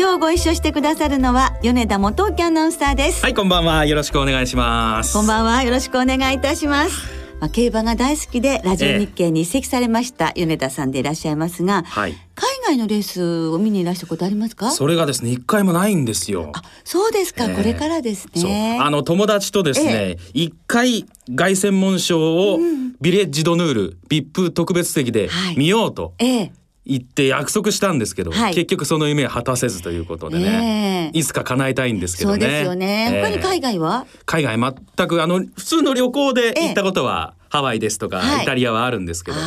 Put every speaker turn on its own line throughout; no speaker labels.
今日ご一緒してくださるのは米田元沖アナウンサーです。
はいこんばんは。よろしくお願いします。
こんばんは。よろしくお願いいたします。まあ、競馬が大好きでラジオ日経に移籍されました、米田さんでいらっしゃいますが、はい、海外のレースを見にいらしたことありますか？
それがですね一回もないんですよ。
あそうですか、えー、これからですね。
あの友達とですね一、え。ー、回凱旋門賞をビレッジドヌール、ビップ特別席で見ようと、はい、え。ー行って約束したんですけど、はい、結局その夢は果たせずということでね、えー、いつか叶えたいんですけどね。
そうですよね。他に海外は、
海外全くあの普通の旅行で行ったことは、ハワイですとか、イタリアはあるんですけども、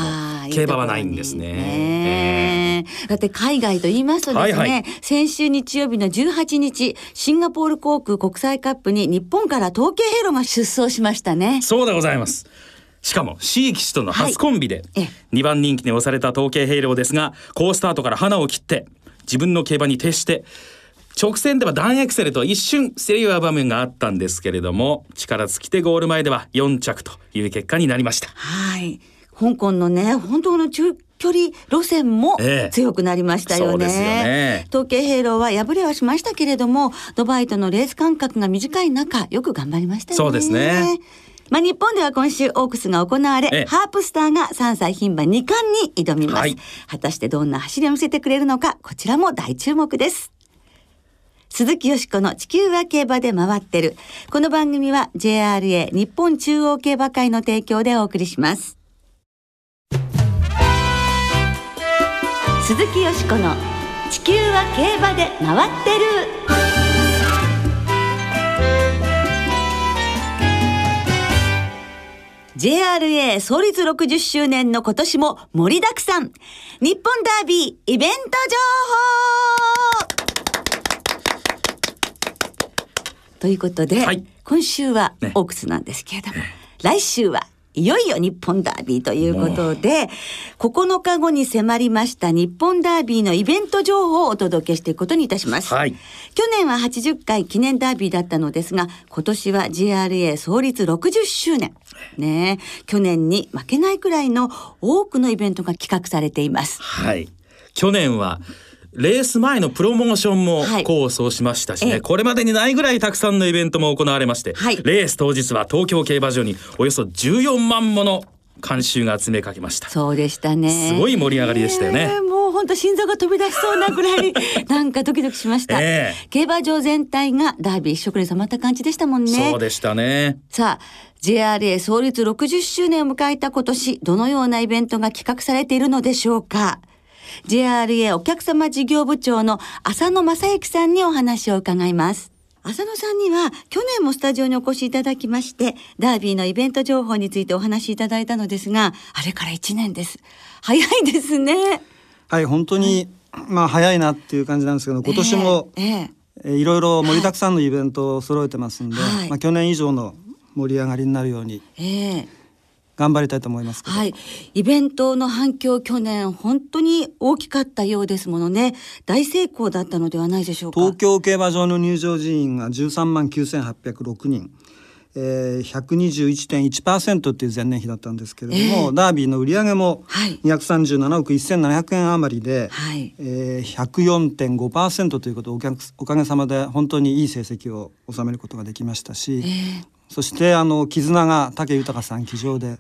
競馬はないんですね。
えー、だって海外と言いますとですね、はいはい、先週日曜日の18日シンガポール航空国際カップに日本から統計ヘロが出走しましたね。
そうでございます。しかも C 騎士との初コンビで2番人気に押された統計兵糧ですが好スタートから花を切って自分の競馬に徹して直線ではダンエクセルと一瞬競り合う場面があったんですけれども力尽きてゴール前では4着という結果になりました。
はい香港のね本当の中距離路線も強くなりましたよね。ええ、統計兵糧は敗れはしましたけれどもドバイとのレース間隔が短い中よく頑張りましたよね。
そうですね。
まあ、日本では今週オークスが行われ、ハープスターが3歳牝馬2冠に挑みます、はい、果たしてどんな走りを見せてくれるのか、こちらも大注目です。鈴木よしこの地球は競馬で回ってる。この番組は JRA 日本中央競馬会の提供でお送りします。鈴木よしこの地球は競馬で回ってる。JRA 創立60周年の今年も盛りだくさん。日本ダービーイベント情報。ということで、はい、今週はオークスなんですけれども、ね、来週はいよいよ日本ダービーということで、9日後に迫りました日本ダービーのイベント情報をお届けしていくことにいたします。はい、去年は80回記念ダービーだったのですが、今年は JRA 創立60周年。ね去年に負けないくらいの多くのイベントが企画されています。
はい。去年はレース前のプロモーションも構想しましたしね、はい、これまでにないぐらいたくさんのイベントも行われまして、はい、レース当日は東京競馬場におよそ14万もの観衆が詰めかけました。
そうでしたね。
すごい盛り上がりでしたよね、
えー、もう本当心臓が飛び出しそうなぐらい なんかドキドキしました、えー、競馬場全体がダービー一色に染まった感じでしたもんね。
そうでしたね。
さあ JRA 創立60周年を迎えた今年どのようなイベントが企画されているのでしょうか？JRA お客様事業部長の浅野正幸さんにお話を伺います。浅野さんには去年もスタジオにお越しいただきましてダービーのイベント情報についてお話しいただいたのですがあれから1年です。早いですね。
はい本当に、はい、まあ早いなっていう感じなんですけど今年も、えーえー、いろいろ盛りだくさんのイベントを揃えてますんで、はい、まあ、去年以上の盛り上がりになるように、えー、頑張りたいと思います
はい、イベントの反響去年本当に大きかったようですものね。大成功だったのではないでしょうか。
東京競馬場の入場人員が13万9806人。えー、121.1%っていう前年比だったんですけれども、えー、ダービーの売り上げも237億1700円余りで、はい。えー、104.5%ということをお客おかげさまで本当にいい成績を収めることができましたし、えー、そしてあの絆が武豊さん騎乗で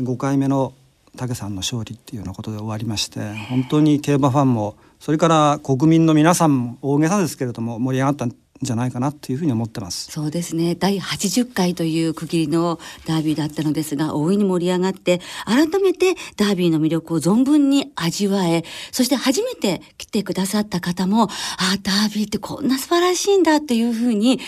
5回目の武さんの勝利っていうようなことで終わりまして本当に競馬ファンもそれから国民の皆さんも大げさですけれども盛り上がったんじゃないかなというふうに思ってます。
そうですね。第80回という区切りのダービーだったのですが大いに盛り上がって改めてダービーの魅力を存分に味わえそして初めて来てくださった方もあダービーってこんな素晴らしいんだっていうふうに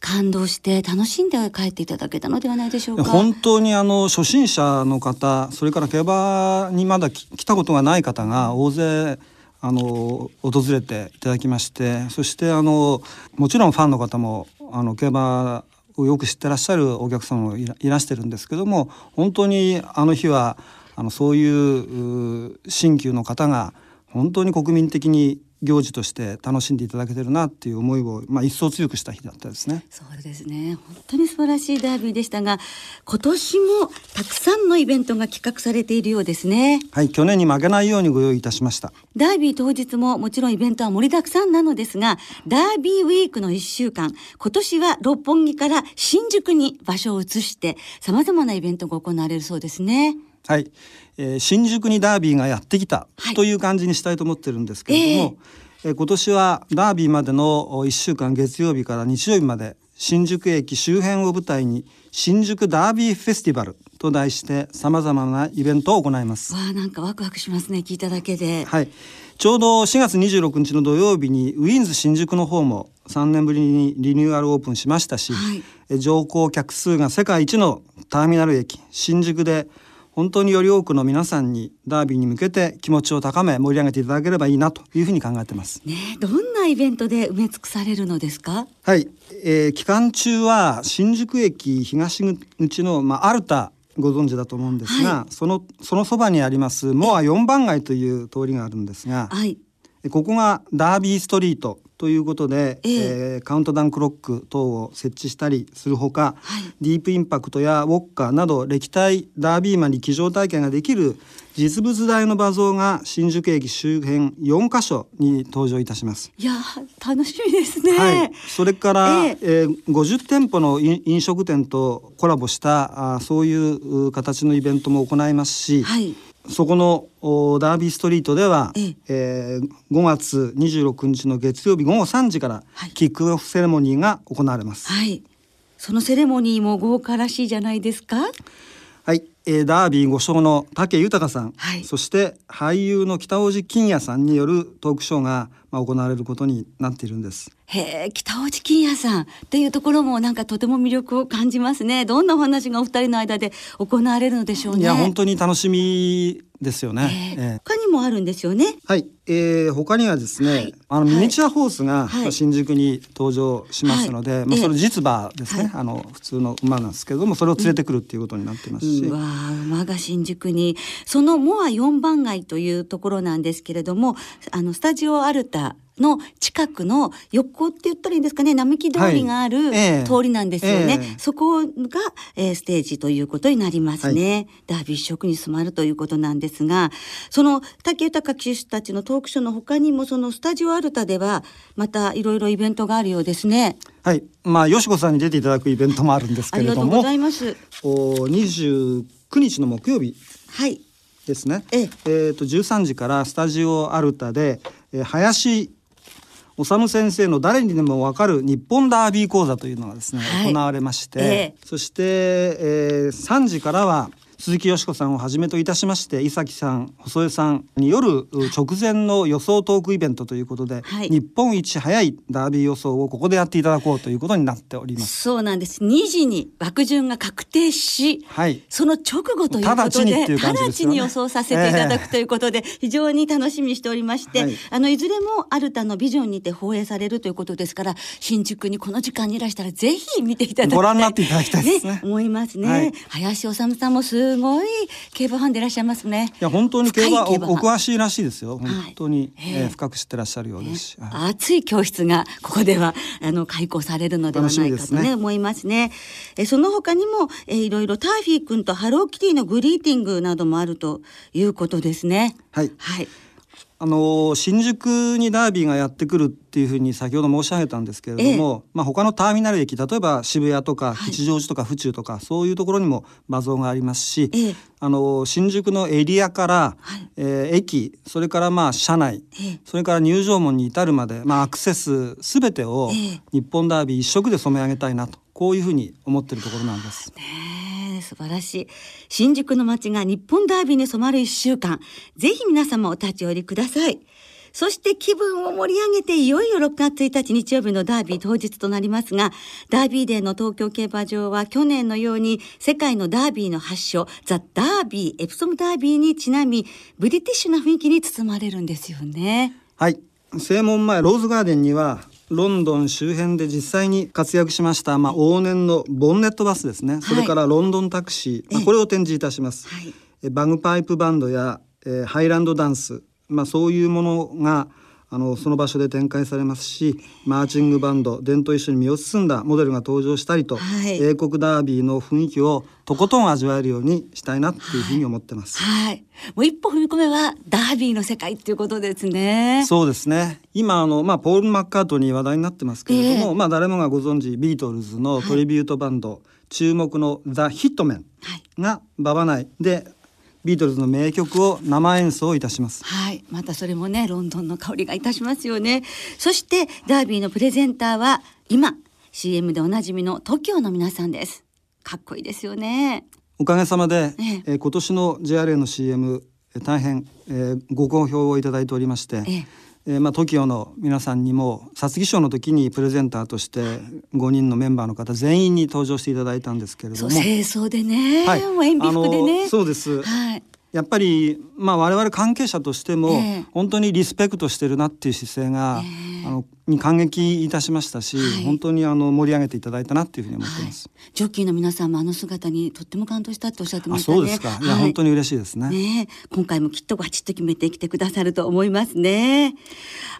感動して楽しんで帰っていただけたのではないでしょうか。
本当にあの初心者の方それから競馬にまだ来たことがない方が大勢あの訪れていただきましてそしてあのもちろんファンの方もあの競馬をよく知ってらっしゃるお客様もいらしてるんですけども本当にあの日はあのそういう新旧の方が本当に国民的に行事として楽しんでいただけてるなっていう思いを、まあ、一層強くした日だったですね。
そうですね本当に素晴らしいダービーでしたが今年もたくさんのイベントが企画されているようですね。
はい去年に負けないようにご用意いたしました。
ダービー当日ももちろんイベントは盛りだくさんなのですがダービーウィークの1週間今年は六本木から新宿に場所を移してさまざまなイベントが行われるそうですね。
はい、えー、新宿にダービーがやってきたという感じにしたいと思ってるんですけれども、えー、えー、今年はダービーまでの1週間月曜日から日曜日まで新宿駅周辺を舞台に新宿ダービーフェスティバルと題してさまざまなイベントを行います。
わあなんかワクワクしますね聞いただけで。
はい。ちょうど4月26日の土曜日にウィンズ新宿の方も3年ぶりにリニューアルオープンしましたし、はい、乗降客数が世界一のターミナル駅新宿で本当により多くの皆さんにダービーに向けて気持ちを高め盛り上げていただければいいなというふうに考えてます。
ね、どんなイベントで埋め尽くされるのですか？
はい、えー、期間中は新宿駅東口のまあアルタご存知だと思うんですが、はい、そのそのそばにありますモア4番街という通りがあるんですが、はい、ここがダービーストリートということで、えー、えー、カウントダウンクロック等を設置したりするほか、はい、ディープインパクトやウォッカーなど歴代ダービーマンに騎乗体験ができる実物大の画像が新宿駅周辺4カ所に登場いたします。
いや楽しみですね、
はい、それから、えー、えー、50店舗の飲食店とコラボしたあそういう形のイベントも行いますし、はいそこのダービーストリートでは、ええー、5月26日の月曜日午後3時からキックオフセレモニーが行われます。
はい、そのセレモニーも豪華らしいじゃないですか？
はい、えー、ダービー5勝の武豊さん、はい、そして俳優の北大路欣也さんによるトークショーが、まあ、行われることになっているんです。
へえ北大路欣也さんっていうところもなんかとても魅力を感じますね。どんなお話がお二人の間で行われるのでしょうね。
いや本当に楽しみですよね、
えー、他にもあるんですよね？
はい、えー、他にはですね、はい、あのミニチュアホースが新宿に登場しますので、はい、まあそれ実馬ですね、はい、あの普通の馬なんですけれどもそれを連れてくるっていうことになってますし、
うん、わ馬が新宿にそのモア4番街というところなんですけれどもあのスタジオアルタの近くの横って言ったらいいんですかね並木通りがある通りなんですよね、はいえ。ー、そこが、えー、ステージということになりますね、はい、ダービッシュ色に染まるということなんですがその竹豊騎手たちのトークショーの他にもそのスタジオアルタではまたいろいろイベントがあるようですね。
はい。まあよしこさんに出ていただくイベントもあるんですけれどもありがとう
ございます。
お29日の木曜日はい。ですね、ええ。えー、と13時からスタジオアルタで、えー、林修先生の誰にでもわかる日本ダービー講座というのがですね、はい、行われまして、えー、そして、えー、3時からは鈴木よしこさんをはじめといたしまして伊崎さん細江さんによる直前の予想トークイベントということで、はい、日本一早いダービー予想をここでやっていただこうということになっております。
そうなんです。2時に枠順が確定し、はい、その直後ということで直ちに予想させていただくということで、えー、非常に楽しみにしておりまして、はい、あのいずれもアルタのビジョンにて放映されるということですから新宿にこの時間にいらしたらぜひ見ていただきたい。
ご覧になっていただきたいですね、
ね、思いますね、はい、林修さんもすすごい競馬ファンでいらっしゃいますね。
いや本当に競馬お詳しいらしいですよ。本当に、はい、えー、深く知ってらっしゃるようですし、
えー、熱い教室がここではあの開講されるのではないかとね、ね、思いますね。えー、その他にも、えー、いろいろターフィー君とハローキティのグリーティングなどもあるということですね。
はい。はい。あの新宿にダービーがやってくるっていうふうに先ほど申し上げたんですけれども、ええ、まあ、他のターミナル駅例えば渋谷とか吉祥寺とか府中とか、はい、そういうところにも画像がありますし、え、あの新宿のエリアから、はい、えー、駅それからまあ車内、それから入場門に至るまで、まあ、アクセス全てを日本ダービー一色で染め上げたいなとこういうふうに思ってるところなんです。
ね素晴らしい新宿の街が日本ダービーに染まる一週間ぜひ皆様お立ち寄りくださいそして気分を盛り上げていよいよ6月1日日曜日のダービー当日となりますが、ダービーデーの東京競馬場は去年のように世界のダービーの発祥、ザ・ダービー、エプソムダービーにちなみ、ブリティッシュな雰囲気に包まれるんですよね。
はい。正門前ローズガーデンにはロンドン周辺で実際に活躍しました、まあ、往年のボンネットバスですね、はい、それからロンドンタクシー、まあ、これを展示いたします、はい、バグパイプバンドや、えー、ハイランドダンス、まあ、そういうものがあのその場所で展開されますしマーチングバンド伝と一緒に身を包んだモデルが登場したりと、はい、英国ダービーの雰囲気をとことん味わえるようにしたいなっていうふうに思ってます。
はい、はい、もう一歩踏み込めはダービーの世界っていうことですね。
そうですね。今あのまあポールマッカートニー話題になってますけれども、えー、まあ誰もがご存知ビートルズのトリビュートバンド、はい、注目のザヒットメンが馬場内でビートルズの名曲を生演奏いたします。
はい。またそれもねロンドンの香りがいたしますよね。そしてダービーのプレゼンターは今 CM でおなじみの TOKIO の皆さんです。かっこいいですよね。
おかげさまで、ええ。ー、今年の JRA の CM 大変、えー、ご好評をいただいておりまして、えええー、まあ TOKIO の皆さんにも皐月賞の時にプレゼンターとして5人のメンバーの方全員に登場していただいたんですけれども。
清掃でね、はい、もう塩ビ服でね。
そうです、はい、やっぱり、まあ、我々関係者としても、本当にリスペクトしてるなっていう姿勢が、えー、あのに感激いたしましたし、はい、本当にあの盛り上げていただいたなっていうふうに思ってます、はい、
ジョッキーの皆さんもあの姿にとっても感動したっておっしゃってましたね。
そうですか、いや、本当に嬉しいですね。
ね今回もきっとバチッと決めてきてくださると思いますね。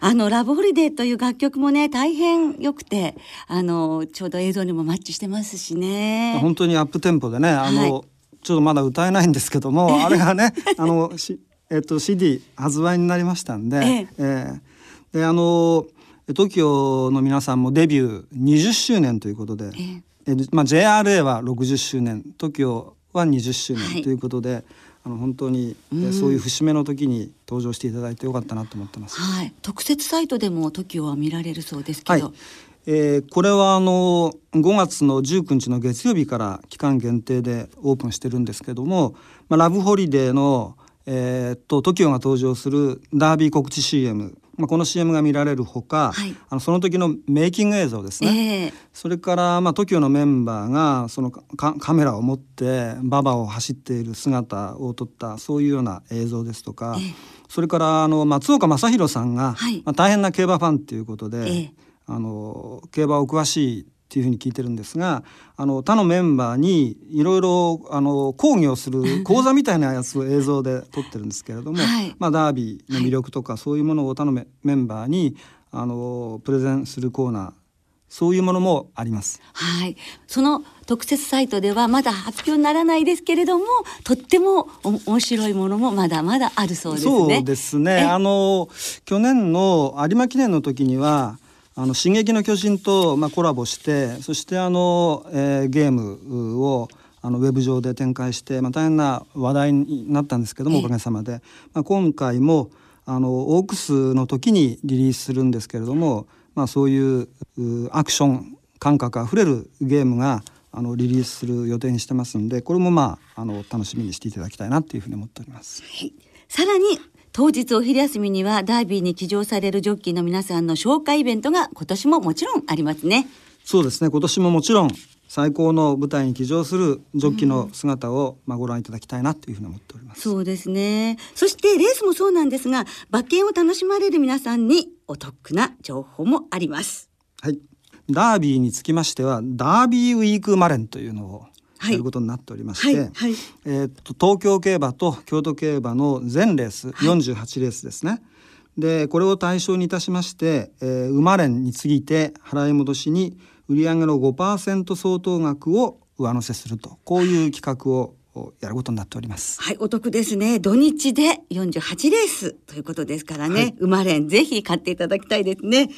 あのラブホリデーという楽曲もね大変良くてあのちょうど映像にもマッチしてますしね。
本当にアップテンポでねあの、ちょっとまだ歌えないんですけどもあれがねあのし、えっと、CD 発売になりましたんで、ええ。えー、であの TOKIO の皆さんもデビュー20周年ということで、ええ。まあ、JRA は60周年 TOKIO は20周年ということで、はい、あの本当に、えそういう節目の時に登場していただいてよかったなと思ってます。
はい、特設サイトでも TOKIO は見られるそうですけど、はい
えー、これはあの5月の19日の月曜日から期間限定でオープンしてるんですけども、まあ、ラブホリデーの、えー、と TOKIO が登場するダービー告知 CM まあ、この CM が見られるほか、はい、あのその時のメイキング映像ですね、えー、それから、まあ、TOKIO のメンバーがそのカメラを持って馬場を走っている姿を撮ったそういうような映像ですとか、えー、それからあの松岡正弘さんが、はい、まあ、大変な競馬ファンっていうことで、えーあの競馬お詳しいっていうふうに聞いてるんですがあの他のメンバーにいろいろあの講義をする 講座みたいなやつを映像で撮ってるんですけれども、はい、まあ、ダービーの魅力とか、そういうものを他のメンバーにあのプレゼンするコーナーそういうものもあります。
はい、その特設サイトではまだ発表にならないですけれども、とっても面白いものもまだまだあるそうですね。
そうですね。あの去年の有馬記念の時にはあの進撃の巨人と、まあ、コラボしてそしてあの、えー、ゲームをあのウェブ上で展開して、まあ、大変な話題になったんですけどもおかげさまで、まあ、今回もあのオークスの時にリリースするんですけれども、まあ、そういうアクション感覚あふれるゲームがあのリリースする予定にしてますんでこれもまああの楽しみにしていただきたいなっていうふうに思っております。
はい、さらに当日お昼休みにはダービーに騎乗されるジョッキーの皆さんの紹介イベントが今年ももちろんありますね。
そうですね今年ももちろん最高の舞台に騎乗するジョッキーの姿を、まあ、ご覧いただきたいなというふうに思っております。
そうですね。そしてレースもそうなんですが、馬券を楽しまれる皆さんにお得な情報もあります。
はい。ダービーにつきましては、ダービーウィークマレンというのをやることになっておりまして、はいはい、えー、と東京競馬と京都競馬の全レース、はい、48レースですね。でこれを対象にいたしまして、えー、馬連に次いで払い戻しに売上の5%相当額を上乗せするとこういう企画をやることになっております。
はい、お得ですね。土日で48レースということですからね。はい、馬連ぜひ買っていただきたいですね。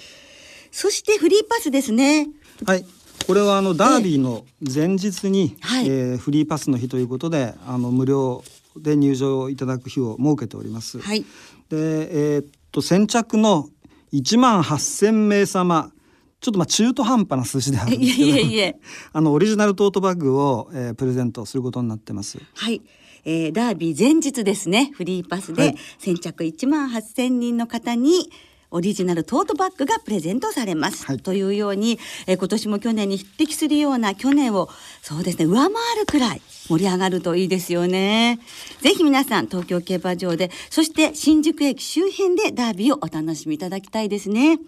そしてフリーパスですね。
はい、これはあのダービーの前日に、はい、えー、フリーパスの日ということであの無料で入場いただく日を設けております。はい、で、えー、っと先着の1万8,000名様ちょっとまあ中途半端な数字であるんですけどあのオリジナルトートバッグを、えー、プレゼントすることになってます。
はい。えー、ダービー前日ですね。フリーパスで先着1万8,000人の方にオリジナルトートバッグがプレゼントされます、はい、というように、えー、今年も去年に匹敵するような去年をそうですね上回るくらい盛り上がるといいですよね。ぜひ皆さん東京競馬場でそして新宿駅周辺でダービーをお楽しみいただきたいですね。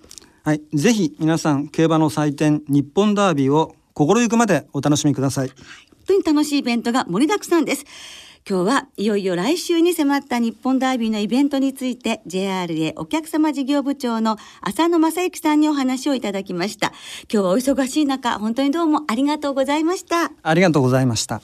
はい。ぜひ皆さん競馬の祭典日本ダービーを心ゆくまでお楽しみください、本
当に楽しいイベントが盛りだくさんです今日はいよいよ来週に迫った日本ダービーのイベントについて JRA お客様事業部長の浅野正幸さんにお話をいただきました。今日はお忙しい中本当にどうもありがとうございました。
ありがとうございました。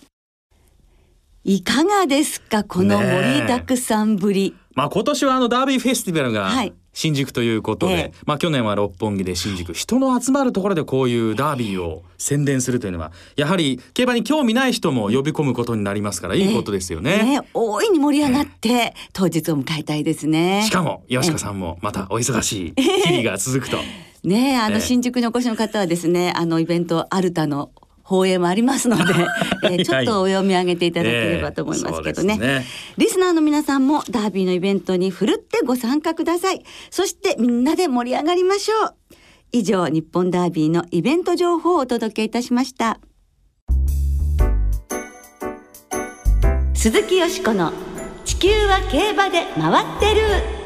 いかがですか？この盛りだくさんぶり、
まあ今年はあのダービーフェスティバルが、はい新宿ということで、ええ、まあ去年は六本木で新宿人の集まるところでこういうダービーを宣伝するというのはやはり競馬に興味ない人も呼び込むことになりますからいいことですよね。ね
大いに盛り上がって当日を迎えたいですね。
しかも吉川さんもまたお忙しい日々が続くと。
ねあの新宿にお越しの方はですねあのイベントアルタの放映もありますので、えー、ちょっとお読み上げていただければと思いますけどね。えーね、リスナーの皆さんもダービーのイベントにふるってご参加ください。そしてみんなで盛り上がりましょう。以上日本ダービーのイベント情報をお届けいたしました。鈴木よしこの地球は競馬で回ってる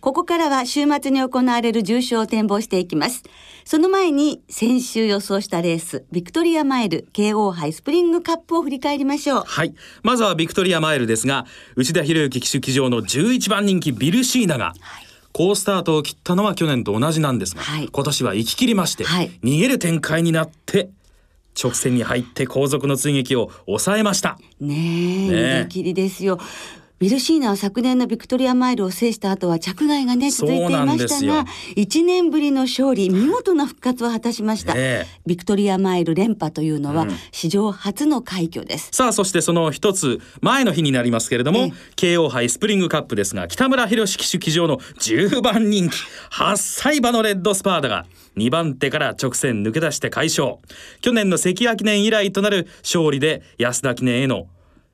ここからは週末に行われる重賞を展望していきます。その前に先週予想したレース、ビクトリアマイル KO 杯スプリングカップを振り返りましょう。
はい。まずはビクトリアマイルですが、内田博之騎手騎乗の11番人気ビルシーナが、はい好スタートを切ったのは去年と同じなんですが、はい、今年は行き切りまして、はい、逃げる展開になって直線に入って後続の追撃を抑えました。
ねえ、逃げ切りですよ。ビルシーナは昨年のビクトリアマイルを制した後は着外がね続いていましたが1年ぶりの勝利見事な復活を果たしました、えー、ビクトリアマイル連覇というのは史上初の快挙です、
うん、さあそしてその一つ前の日になりますけれども、えー、KO 杯スプリングカップですが北村博騎手騎乗の10番人気8歳馬のレッドスパーダが2番手から直線抜け出して快勝。去年の関谷記念以来となる勝利で安田記念への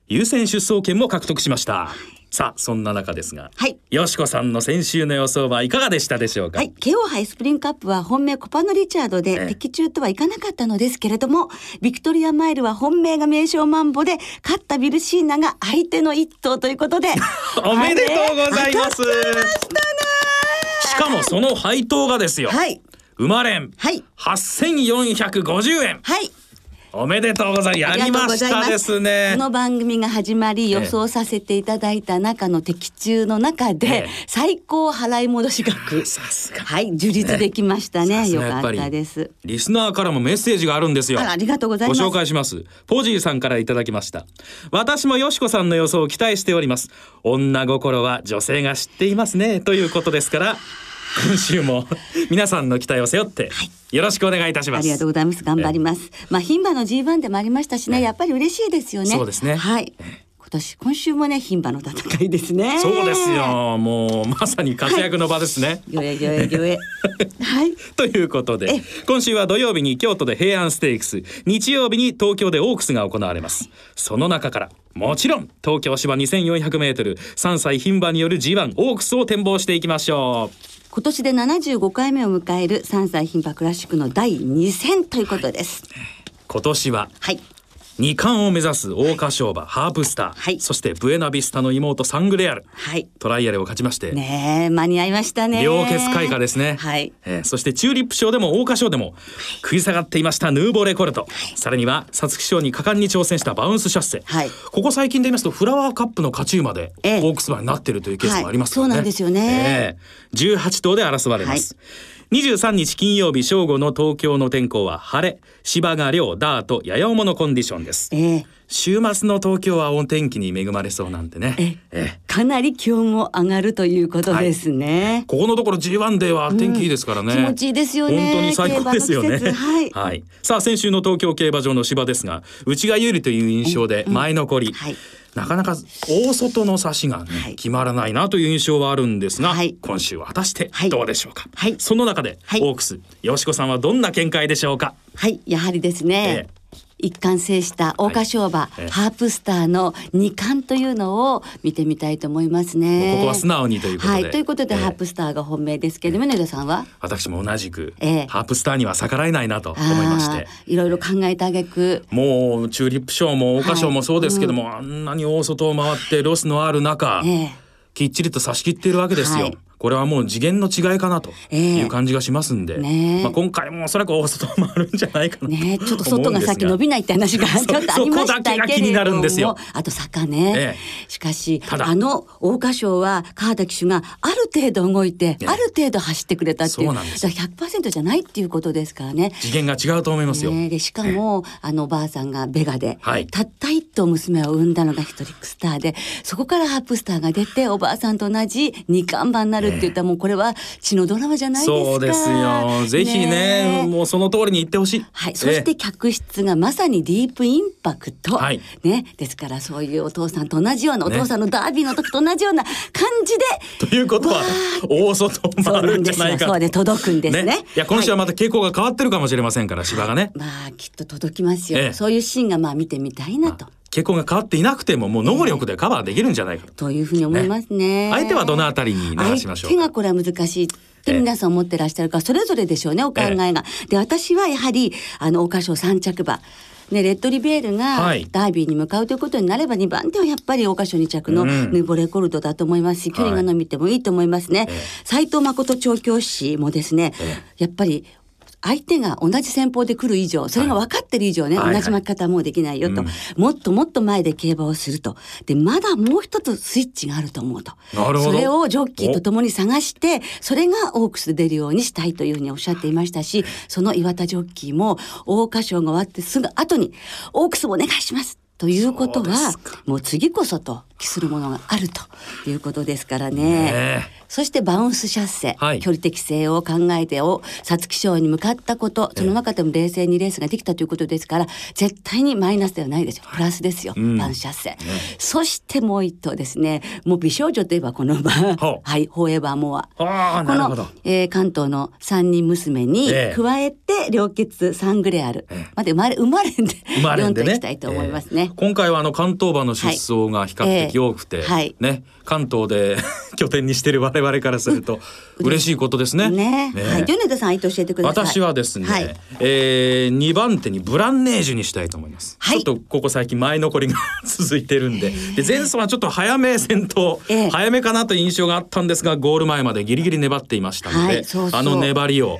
優先出走権も獲得しました。さあそんな中ですが、はい、よしこさんの先週の予想はいかがでしたでしょうか？
はい、京王杯スプリングカップは本命コパノリチャードで的中とはいかなかったのですけれども、ヴィクトリアマイルは本命が名勝マンボで勝ったヴィルシーナが相手の一頭ということで
おめでとうございます。しかもその配当がですよ。はい。生まれん。はい。八千四百五十円。はい。おめでとうございます。やりましたですね。
この番組が始まり予想させていただいた中の的中の中で、最高払い戻し額、さすがはい受理できましたね。よかったです。
リスナーからもメッセージがあるんですよ。
ありがとうございます。
ご紹介します。ポジーさんからいただきました。私もよしこさんの予想を期待しております。女心は女性が知っていますねということですから。今週も 皆さんの期待を背負って、よろしくお願いいたします。あ
りがとうございます。頑張ります。まあ牝馬の G1 でもありましたしね、やっぱり嬉しいですよね。
そうですね。
はい。今年今週もね牝馬の戦いですね。
そうですよ。もうまさに活躍の場ですね。
よえよえよえ。
はい。ということで今週は土曜日に京都で平安ステークス、日曜日に東京でオークスが行われます。その中からもちろん東京芝2400メートル3歳牝馬による G1 オークスを展望していきましょう。
今年で75回目を迎える3歳牝馬クラシックの第2戦ということです。
今年は、はい、二冠を目指す桜花賞馬、ハープスター、はい、そしてブエナビスタの妹サングレアル、はい、トライアルを勝ちまして。
ね間に合いましたね。
両決開花ですね、はい。えー、そしてチューリップ賞でも桜花賞でも食い下がっていましたヌーボーレコルト、はい、さらには皐月賞に果敢に挑戦したバウンスシャッセ、はい、ここ最近で言いますとフラワーカップの勝ち馬でオークス馬になっているというケースもありますからね、はい、そうなんですよね、えー、18頭で争われます、はい23日金曜日正午の東京の天候は晴れ。芝が涼ダートやや重のコンディションです、えー、週末の東京はお天気に恵まれそうなんでね。え
え。かなり気温も上がるということですね、はい、
ここのところ G1 では天気いいですからね、
うん、気持ちいいですよね
本当に最高ですよね。はい、はい、さあ先週の東京競馬場の芝ですが内が有利という印象で前残り、うん。はいなかなか大外の差しが、ねはい、決まらないなという印象はあるんですが、はい、今週は果たしてどうでしょうか、はい、その中で、オークスよしこさんはどんな見解でしょうか？
はいやはりですね、え一貫制した桜花賞馬、はい、ハープスターの二冠というのを見てみたいと思いますね。
ここは素直にということで。
はい、ということで、えー、ハープスターが本命ですけれども、米田さんは？
私も同じく、えー、ハープスターには逆らえないなと思いまして。
いろいろ考えてあげく。
もうチューリップ賞も桜花賞もそうですけども、はいうん、あんなに大外を回ってロスのある中、えー、きっちりと差し切っているわけですよ。はいこれはもう次元の違いかなという感じがしますんで、え。ーね、まあ、今回もおそらく大外もあるんじゃないかなね
ちょっと外が先伸びないって話が ちょっとありましたけれども。あと坂ね、えー、しかしあの桜花賞は川田騎手がある程度動いて、ある程度走ってくれたっていう。そうなんです100%じゃないっていうことですからね。
次元が違うと思いますよ、
ね、でしかも、あのおばあさんがベガで、はい、たった一頭娘を産んだのがヒトリックスターでそこからハップスターが出ておばあさんと同じ二冠馬になるって言ったらもうこれは血のドラマじゃないですか。
そうですよ。ぜひね、ねもうその通りに言ってほしい。
はい。そして客室がまさにディープインパクト。はい。ね。ですからそういうお父さんと同じような、お父さんのダービーの時と同じような感じ
で。ということは大外回るんじゃないか。
そうで届くんですね。ね
いや今週はまた傾向が変わってるかもしれませんから、芝がね。
まあきっと届きますよ。そういうシーンがまあ見てみたいなと。
傾向が変わっていなくてももう能力でカバーできるんじゃないかと。
というふうに思いますね。
ね相手はどのあたりに流しましょう
相手がこれは難しい。って皆さん思ってらっしゃるから、それぞれでしょうね、お考えが。で、私はやはり、あの、桜花賞3着馬。ね、レッドリベールがダービーに向かうということになれば2番手はやっぱり桜花賞2着のヌーボレコルドだと思いますし、距離が伸びてもいいと思いますね。斎、藤誠調教師もですね、やっぱり相手が同じ戦法で来る以上それが分かってる以上ね、はい、同じ巻き方はもうできないよと、はいもっともっと前で競馬をすると。でまだもう一つスイッチがあると思うと。それをジョッキーと共に探してそれがオークスで出るようにしたいというふうにおっしゃっていましたしその岩田ジョッキーも桜花賞が終わってすぐ後に「オークスお願いします」ということはもう次こそと期するものがあるということですからね。ねそしてバウンス射精、はい、距離適性を考えてを皐月賞に向かったことその中でも冷静にレースができたということですから絶対にマイナスではないですよ。プラスですよ、うん、バウンス射精、ね、そしてもう一頭ですねもう美少女といえばこの馬はいフォーエバーモア。この、えー、関東の三人娘に加えて両血サングレアル、えまで生まれ生まれんで読んでいきたいと思いますね、
えー、今回はあの関東馬の出走が比較的多くて、はい、ね関東で 拠点にしている我々からすると嬉しいことですね。
ね。ねはい。米田さん、教えてくださ
い。私はですね、はい、えー、2番手にブランネージュにしたいと思います。はい、ちょっとここ最近前残りが 続いてるんで、で前走はちょっと早め先頭、えー、早めかなという印象があったんですが、ゴール前までギリギリ粘っていましたので、はい、そうそうあの粘りを。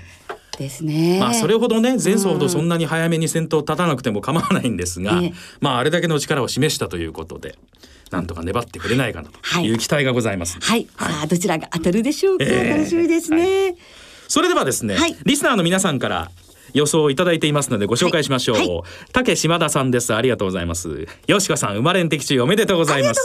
ですね。
まあそれほどね前走ほどそんなに早めに先頭立たなくても構わないんですが、うん、まああれだけの力を示したということで。なんとか粘ってくれないかなという期待がございます。
はい。はい、さあどちらが当たるでしょうか？えー、楽しみですね、はい、
それではですね、はい、リスナーの皆さんから予想をいただいていますのでご紹介しましょう。はいはい、竹島田さんです。ありがとうございます。吉川さん、生まれん的中おめでとうございます。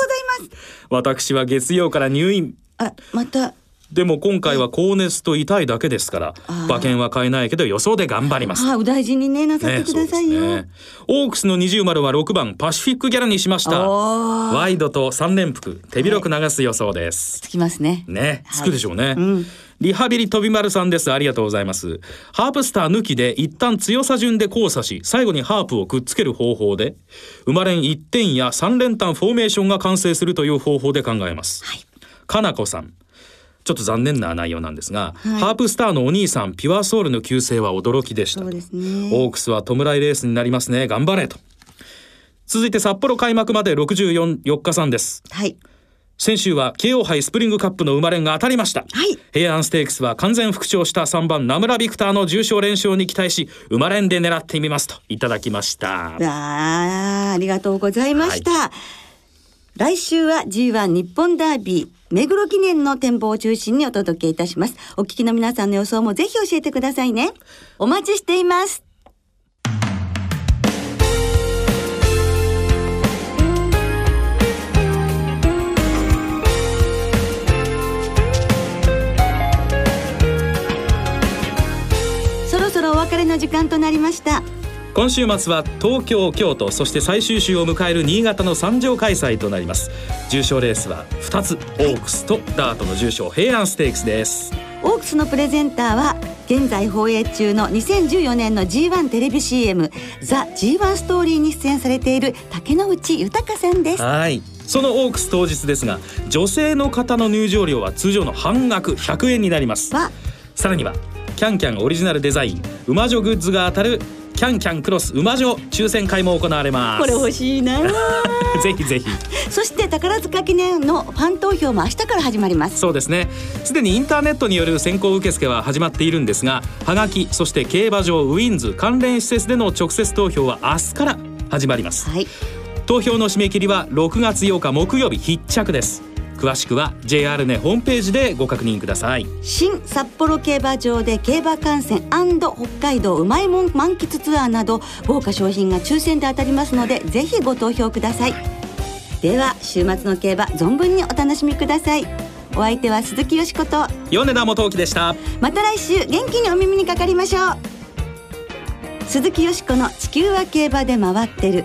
私は月曜から入院。
あ、また
でも今回は高熱と痛いだけですから馬券は買えないけど予想で頑張ります。
あお大事にねなさってくださいよ、ねね、
オークスの二重丸は6番パシフィックギャラにしました。ワイドと三連複手広く流す予想です、
はい、つきますね。
ねつくでしょうね、はいうん。リハビリ飛び丸さんです。ありがとうございます。ハープスター抜きで一旦強さ順で交差し、最後にハープをくっつける方法で、生まれん1点や3連単フォーメーションが完成するという方法で考えます。はい、かなこさん。ちょっと残念な内容なんですが、はい、ハープスターのお兄さんピュアソウルの旧姓は驚きでした、ね、オークスは弔いレースになりますね。頑張れと。続いて札幌開幕まで64 4日さんです。
はい。
先週は慶応杯スプリングカップの生まれが当たりました、
はい、
平安ステークスは完全復調した3番名村ビクターの重賞連勝に期待し生まれんで狙ってみますといただきました。
あありがとうございました、はい、来週は G1 日本ダービー目黒記念の展望を中心にお届けいたします。お聞きの皆さんの予想もぜひ教えてくださいね。お待ちしています。そろそろお別れの時間となりました。
今週末は東京京都そして最終週を迎える新潟の三条開催となります。重賞レースは2つオークスとダートの重賞平安ステークスです。
オークスのプレゼンターは現在放映中の2014年の G1 テレビ CM「ザ・ G1 ストーリー」に出演されている竹野内豊さんです。
はい。そのオークス当日ですが女性の方の入場料は通常の半額100円になりますさらにはキャンキャンオリジナルデザイン馬女グッズが当たるキャンキャンクロス馬女抽選会も行われます。
これ欲しいな。
ぜひぜひ。
そして宝塚記念のファン投票も明日から始まります。
そうですね。すでにインターネットによる先行受付は始まっているんですがはがきそして競馬場ウィンズ関連施設での直接投票は明日から始まります、はい、投票の締め切りは6月8日木曜日必着です詳しくは JR ねホームページでご確認ください。
新札幌競馬場で競馬観戦北海道うまいもん満喫ツアーなど豪華商品が抽選で当たりますのでぜひご投票ください。では週末の競馬存分にお楽しみください。お相手は鈴木よしこと
米田元樹でした。
また来週元気にお耳にかかりましょう。鈴木よしこの地球は競馬で回ってる